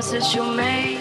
promises you made.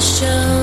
手。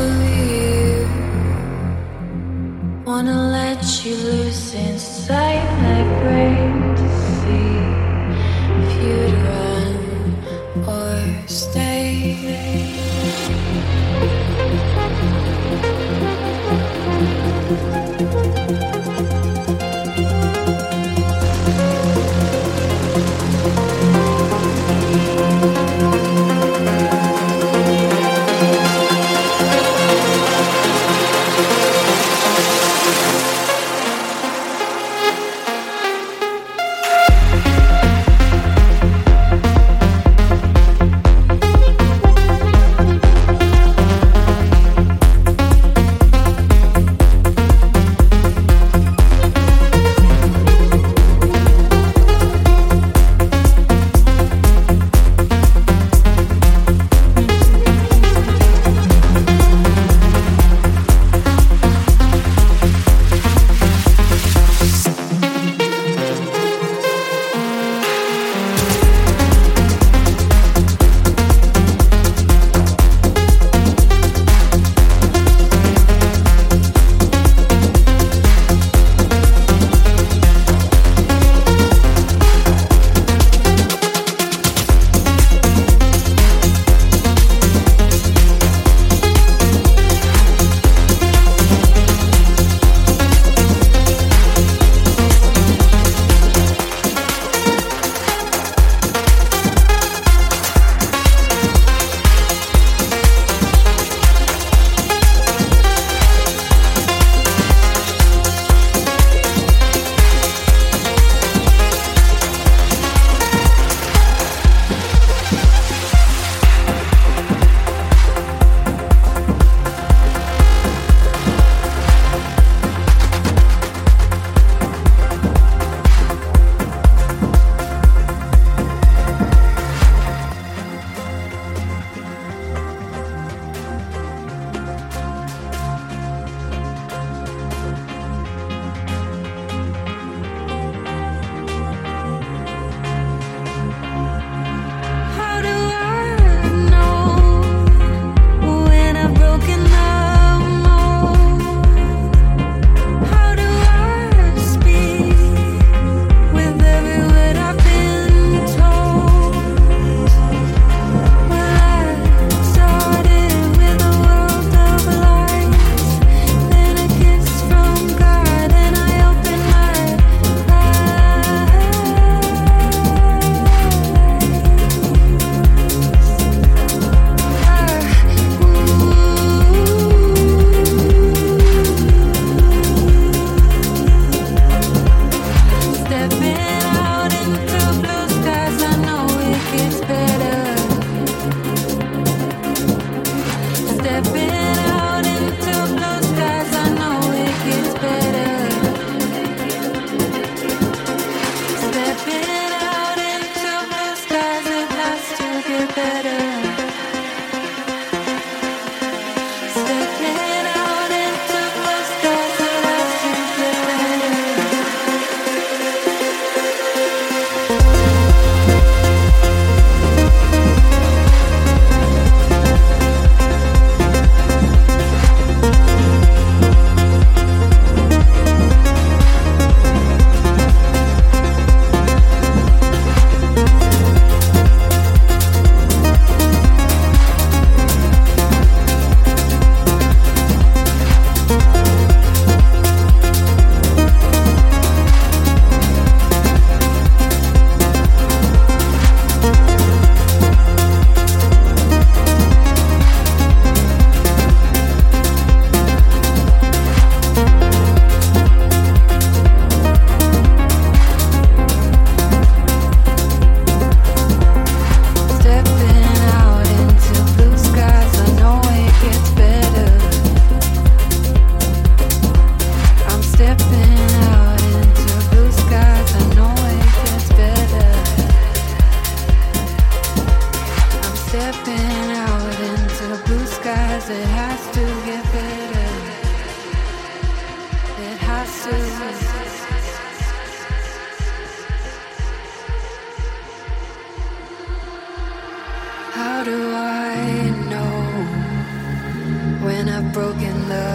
when I've broken the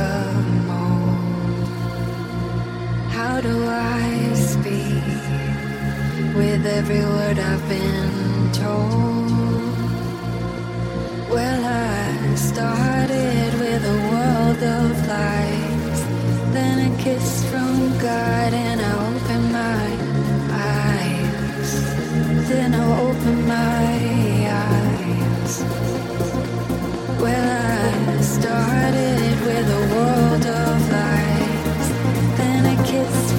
mold? How do I speak with every word I've been told? Well, I started with a world of lies, then a kiss from God, and I opened my eyes. Then I opened my eyes started with a world of lies, then a kiss.